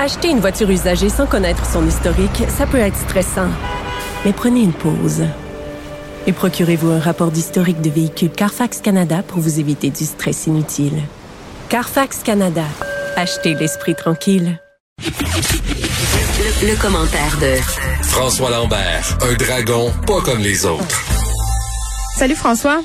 Acheter une voiture usagée sans connaître son historique, ça peut être stressant. Mais prenez une pause. Et procurez-vous un rapport d'historique de véhicule Carfax Canada pour vous éviter du stress inutile. Carfax Canada. Achetez l'esprit tranquille. Le, le commentaire de François Lambert, un dragon pas comme les autres. Salut François.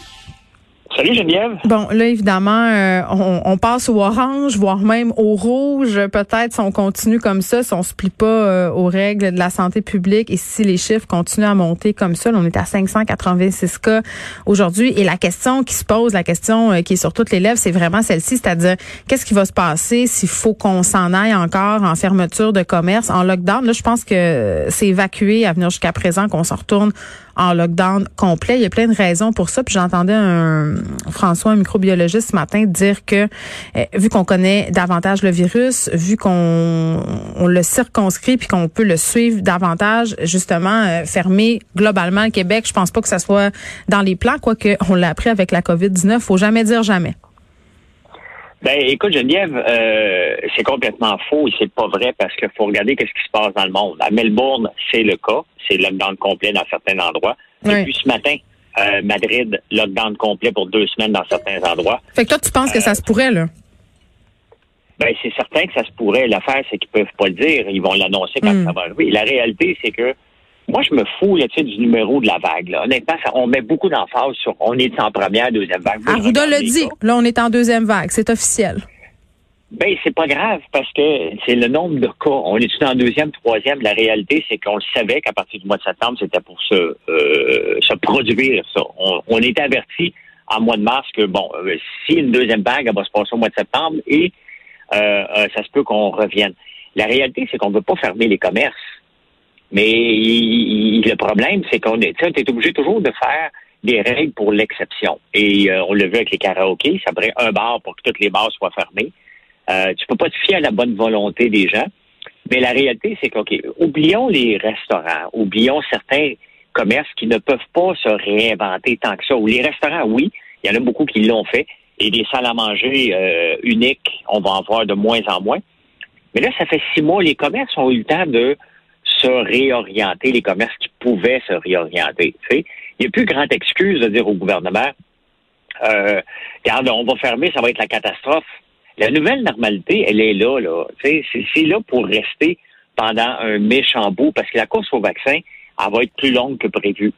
Salut Geneviève. Bon, là, évidemment, euh, on, on, passe au orange, voire même au rouge. Peut-être si on continue comme ça, si on se plie pas euh, aux règles de la santé publique et si les chiffres continuent à monter comme ça. On est à 586 cas aujourd'hui. Et la question qui se pose, la question euh, qui est sur toutes les lèvres, c'est vraiment celle-ci, c'est-à-dire qu'est-ce qui va se passer s'il faut qu'on s'en aille encore en fermeture de commerce, en lockdown? Là, je pense que c'est évacué à venir jusqu'à présent qu'on s'en retourne en lockdown complet. Il y a plein de raisons pour ça. Puis j'entendais un François, un microbiologiste ce matin, dire que euh, vu qu'on connaît davantage le virus, vu qu'on on le circonscrit puis qu'on peut le suivre davantage, justement euh, fermer globalement le Québec, je pense pas que ça soit dans les plans, quoique on l'a appris avec la COVID-19. Faut jamais dire jamais. Ben, écoute, Geneviève, euh, c'est complètement faux et c'est pas vrai parce qu'il faut regarder qu'est-ce qui se passe dans le monde. À Melbourne, c'est le cas. C'est lockdown complet dans certains endroits. Et puis ce matin, euh, Madrid, lockdown complet pour deux semaines dans certains endroits. Fait que toi, tu penses que ça se pourrait, là? Ben, c'est certain que ça se pourrait. L'affaire, c'est qu'ils peuvent pas le dire. Ils vont l'annoncer quand ça va arriver. La réalité, c'est que moi, je me fous là, du numéro de la vague. Là. Honnêtement, ça, on met beaucoup d'emphase sur on est en première, deuxième vague. Arruda le dit. Là, on est en deuxième vague. C'est officiel. Ben, c'est pas grave parce que c'est le nombre de cas. On est en deuxième, troisième? La réalité, c'est qu'on le savait qu'à partir du mois de septembre, c'était pour se, euh, se produire, ça. On, on était averti en mois de mars que, bon, euh, si une deuxième vague, elle va se passer au mois de septembre et euh, euh ça se peut qu'on revienne. La réalité, c'est qu'on ne veut pas fermer les commerces. Mais le problème, c'est qu'on est, est obligé toujours de faire des règles pour l'exception. Et euh, on le vu avec les karaokés, ça prend un bar pour que toutes les bars soient fermés. Euh, tu peux pas te fier à la bonne volonté des gens. Mais la réalité, c'est qu'OK, oublions les restaurants, oublions certains commerces qui ne peuvent pas se réinventer tant que ça. Ou les restaurants, oui, il y en a beaucoup qui l'ont fait. Et des salles à manger euh, uniques, on va en voir de moins en moins. Mais là, ça fait six mois, les commerces ont eu le temps de se réorienter, les commerces qui pouvaient se réorienter. Tu sais. Il n'y a plus grande excuse de dire au gouvernement, euh, regarde, on va fermer, ça va être la catastrophe. La nouvelle normalité, elle est là, là. C'est, c'est là pour rester pendant un méchant bout, parce que la course au vaccin, elle va être plus longue que prévu.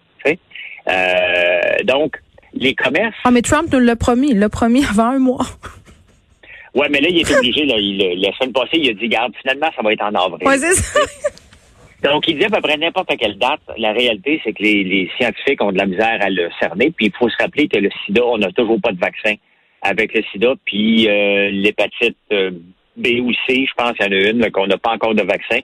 Euh, donc, les commerces. Ah, mais Trump nous l'a promis. Il l'a promis avant un mois. Ouais, mais là, il est obligé. Là, il, la semaine passée, il a dit, garde, finalement, ça va être en avril. Ouais, c'est ça. Donc, il dit à peu près n'importe quelle date. La réalité, c'est que les, les, scientifiques ont de la misère à le cerner. Puis, il faut se rappeler que le sida, on n'a toujours pas de vaccin avec le sida. Puis, euh, l'hépatite euh, B ou C, je pense qu'il y en a une, qu'on n'a pas encore de vaccin.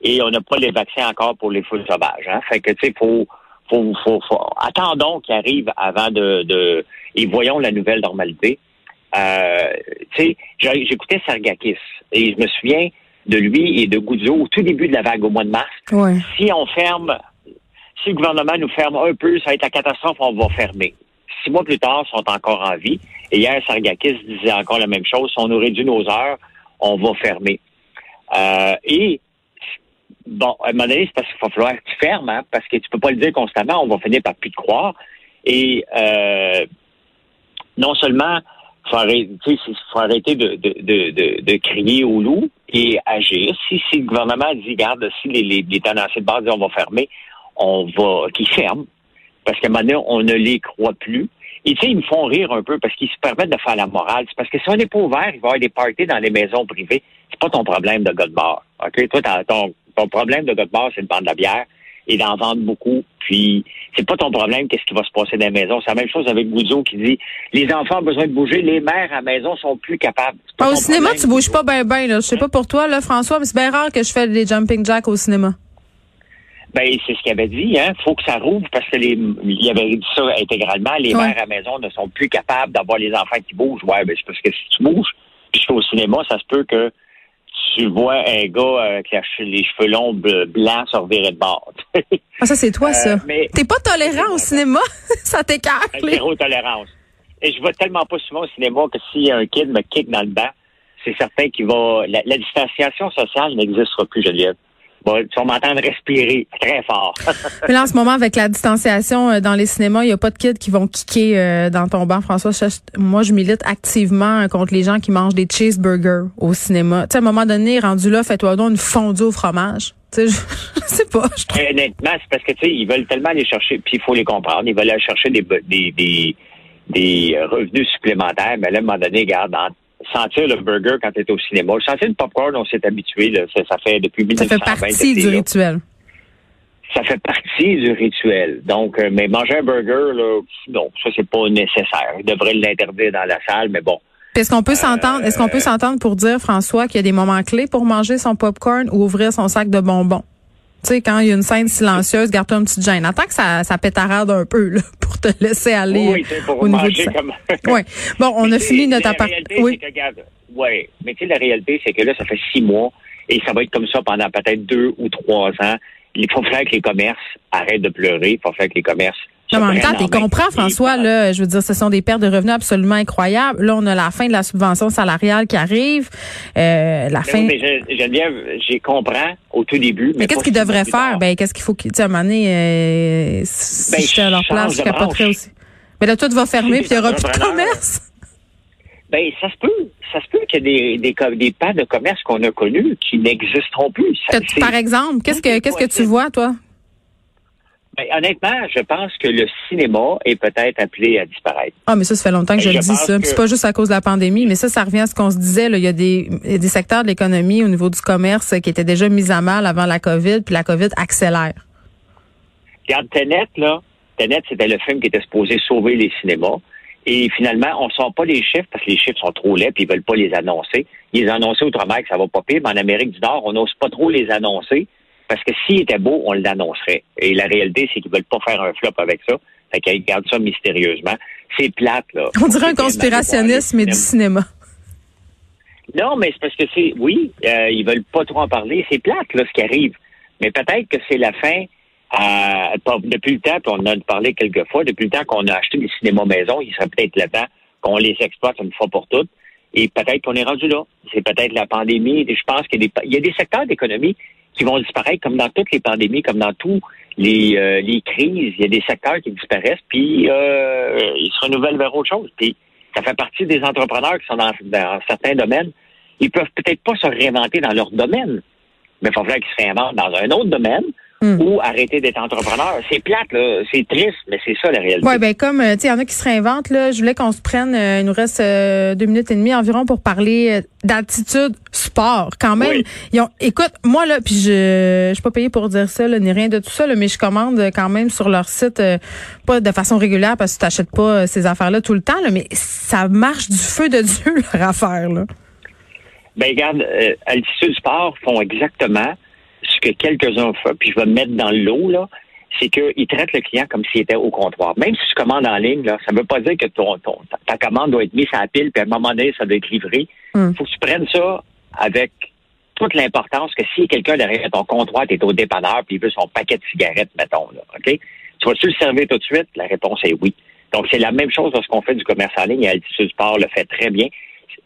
Et on n'a pas les vaccins encore pour les foules sauvages. Hein. Fait que, tu sais, faut, faut, faut, faut, attendons qu'il arrive avant de, de, et voyons la nouvelle normalité. Euh, tu sais, j'écoutais Sargakis et je me souviens, de lui et de Goudzo au tout début de la vague au mois de mars. Si on ferme, si le gouvernement nous ferme un peu, ça va être la catastrophe, on va fermer. Six mois plus tard, ils sont encore en vie. Et hier, Sargakis disait encore la même chose. Si on nous réduit nos heures, on va fermer. Euh, et bon, à un moment donné, c'est parce qu'il va falloir que tu fermes, hein, parce que tu peux pas le dire constamment, on va finir par plus te croire. Et euh, non seulement faut arrêter, faut arrêter de, de, de, de, crier au loup et agir. Si, si le gouvernement dit, garde, si les, les, les tenanciers de base disent on va fermer, on va, qu'ils ferment. Parce qu'à un moment on ne les croit plus. Et tu sais, ils me font rire un peu parce qu'ils se permettent de faire la morale. C'est parce que si on n'est pas ouvert, il va y avoir des parties dans les maisons privées. C'est pas ton problème de gars. OK? Toi, ton, ton problème de gars c'est de vendre de la bière et d'en vendre beaucoup. Puis, c'est pas ton problème, qu'est-ce qui va se passer dans la maison. C'est la même chose avec Goudzo qui dit les enfants ont besoin de bouger, les mères à la maison sont plus capables. au cinéma, tu bouges pas bien, bien. Je sais pas pour toi, là, François, mais c'est bien rare que je fais des jumping jacks au cinéma. Ben, c'est ce qu'il avait dit, hein. Faut que ça rouvre parce que les, il avait dit ça intégralement. Les mères à la maison ne sont plus capables d'avoir les enfants qui bougent. Ouais, ben, c'est parce que si tu bouges, puis je au cinéma, ça se peut que tu vois un gars avec les cheveux longs blancs se revirer de bord. ah, ça, c'est toi, ça. Euh, T'es pas tolérant au cinéma? ça t'écarte. Zéro tolérance. Et je vois tellement pas souvent au cinéma que si un kid me kick dans le banc, c'est certain qu'il va. La, la distanciation sociale n'existera plus, Geneviève. Bon, tu vas m'entendre respirer très fort. Mais là, en ce moment, avec la distanciation euh, dans les cinémas, il n'y a pas de kids qui vont kicker euh, dans ton banc, François. Moi, je milite activement contre les gens qui mangent des cheeseburgers au cinéma. Tu sais, à un moment donné, rendu là, fais-toi donc une fondue au fromage. Tu sais, je, sais pas. Je trouve... Honnêtement, c'est parce que, tu sais, ils veulent tellement aller chercher, puis il faut les comprendre, ils veulent aller chercher des, des, des, des revenus supplémentaires. Mais là, à un moment donné, regarde, sentir le burger quand tu es au cinéma. Sentir le popcorn, on s'est habitué. Là. Ça, ça, fait depuis 1920. Ça fait partie du rituel. Ça fait partie du rituel. Donc, euh, mais manger un burger, là, non, ça c'est pas nécessaire. Il devrait l'interdire dans la salle, mais bon. Est-ce qu'on peut s'entendre, est-ce qu'on peut euh, s'entendre pour dire, François, qu'il y a des moments clés pour manger son popcorn ou ouvrir son sac de bonbons? Tu sais, quand il y a une scène silencieuse, garde-toi une petite gêne. Attends que ça, ça pétarade un peu, là, pour te laisser aller oui, pour au niveau de comme... Oui. Bon, on a fini notre appart. Oui. Oui, mais tu sais, la réalité, c'est que là, ça fait six mois et ça va être comme ça pendant peut-être deux ou trois ans. Il faut faire que les commerces arrêtent de pleurer. Il faut faire que les commerces non, mais en même temps, tu comprends, François, là, je veux dire, ce sont des pertes de revenus absolument incroyables. Là, on a la fin de la subvention salariale qui arrive. Euh, la fin. mais Geneviève, j'ai comprends au tout début. Mais, qu'est-ce qu'ils devraient faire? Ben, qu'est-ce qu'il faut qu'ils, tu sais, à un moment donné, euh, si ben, j'étais à leur place, je capoterais aussi. Mais là, tout va fermer puis il n'y aura plus de commerce. Ben, ça se peut. Ça se peut qu'il y ait des, des, des pas de commerce qu'on a connus qui n'existeront plus. par exemple, qu'est-ce que, qu'est-ce que tu vois, toi? Ben, honnêtement, je pense que le cinéma est peut-être appelé à disparaître. Ah, mais ça, ça fait longtemps que je, le dis, ça. C'est pas juste à cause de la pandémie, mais ça, ça revient à ce qu'on se disait. Là. Il y a des, des secteurs de l'économie au niveau du commerce qui étaient déjà mis à mal avant la COVID, puis la COVID accélère. Regarde, Tenet, là. Tenet, c'était le film qui était supposé sauver les cinémas. Et finalement, on ne sort pas les chiffres parce que les chiffres sont trop laids puis ils veulent pas les annoncer. Ils les annonçaient outre-mer que ça va pas pire, mais en Amérique du Nord, on n'ose pas trop les annoncer parce que s'il était beau, on l'annoncerait. Et la réalité, c'est qu'ils veulent pas faire un flop avec ça. Fait qu'ils gardent ça mystérieusement. C'est plate, là. On dirait un conspirationnisme et du cinéma. Non, mais c'est parce que c'est, oui, euh, ils veulent pas trop en parler. C'est plate, là, ce qui arrive. Mais peut-être que c'est la fin, euh, depuis le temps, puis on en a parlé quelques fois, depuis le temps qu'on a acheté des cinémas maison, il serait peut-être le temps qu'on les exploite une fois pour toutes. Et peut-être qu'on est rendu là. C'est peut-être la pandémie. Je pense qu'il y a des secteurs d'économie qui vont disparaître comme dans toutes les pandémies, comme dans tous les, euh, les crises. Il y a des secteurs qui disparaissent, puis euh, ils se renouvellent vers autre chose. Puis ça fait partie des entrepreneurs qui sont dans, dans certains domaines. Ils peuvent peut-être pas se réinventer dans leur domaine, mais il faudrait qu'ils se réinventent dans un autre domaine Hmm. ou arrêter d'être entrepreneur. C'est plate, là. C'est triste, mais c'est ça la réalité. Oui, ben comme, euh, tu sais, il y en a qui se réinventent, là. Je voulais qu'on se prenne, euh, il nous reste euh, deux minutes et demie environ pour parler d'attitude sport. Quand même, ils ont, écoute, moi, là, puis je, je suis pas payée pour dire ça, là, ni rien de tout ça, là, mais je commande quand même sur leur site, pas de façon régulière parce que tu n'achètes pas ces affaires-là tout le temps, là, mais ça marche du feu de Dieu, leur affaire, là. Ben, regarde, Altitude Sport font exactement ce que quelques-uns font, puis je vais me mettre dans l'eau, là, c'est qu'ils traitent le client comme s'il était au comptoir. Même si tu commandes en ligne, là, ça ne veut pas dire que ton, ta commande doit être mise à la pile, puis à un moment donné, ça doit être livré. Il hmm. faut que tu prennes ça avec toute l'importance que si quelqu'un derrière ton comptoir, tu es au dépanneur, puis il veut son paquet de cigarettes, mettons, là, OK? Tu vas-tu le servir tout de suite? La réponse est oui. Donc, c'est la même chose lorsqu'on fait du commerce en ligne et Altitude Sport le fait très bien.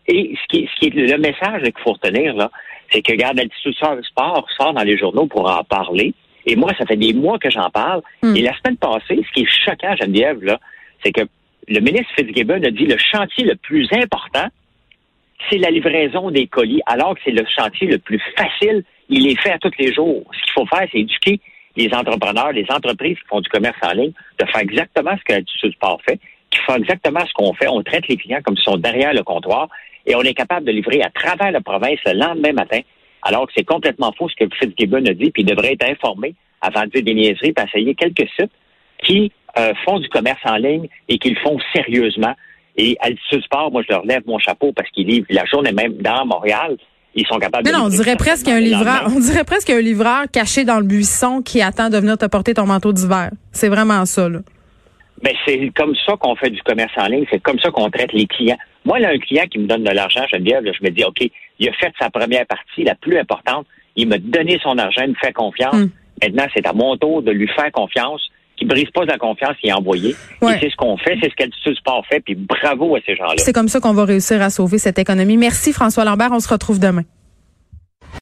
Et ce qui, ce qui est le message qu'il faut retenir, là, c'est que, regarde, l'Altitude Sport sort dans les journaux pour en parler. Et moi, ça fait des mois que j'en parle. Hmm. Et la semaine passée, ce qui est choquant, Geneviève, là, c'est que le ministre Fitzgibbon a dit le chantier le plus important, c'est la livraison des colis, alors que c'est le chantier le plus facile. Il est fait à tous les jours. Ce qu'il faut faire, c'est éduquer les entrepreneurs, les entreprises qui font du commerce en ligne, de faire exactement ce que l'Altitude Sport fait, qui font exactement ce qu'on fait. On traite les clients comme s'ils sont derrière le comptoir et on est capable de livrer à travers la province le lendemain matin, alors que c'est complètement faux ce que Fitzgibbon a dit, puis il devrait être informé avant de dire des niaiseries, puis essayer quelques sites qui euh, font du commerce en ligne et qui le font sérieusement. Et Altitude Sport, moi, je leur lève mon chapeau parce qu'ils livrent la journée même dans Montréal. Ils sont capables Mais non, on dirait presque un livreur, on dirait presque un livreur caché dans le buisson qui attend de venir te porter ton manteau d'hiver. C'est vraiment ça, là. Ben, c'est comme ça qu'on fait du commerce en ligne. C'est comme ça qu'on traite les clients. Moi, là, un client qui me donne de l'argent, Geneviève, là, je me dis, OK, il a fait sa première partie, la plus importante. Il m'a donné son argent, il me fait confiance. Hmm. Maintenant, c'est à mon tour de lui faire confiance qui brise pas la confiance est envoyé. Et c'est ce qu'on fait, c'est ce qu'Altitude Sport fait, puis bravo à ces gens-là. C'est comme ça qu'on va réussir à sauver cette économie. Merci François Lambert, on se retrouve demain.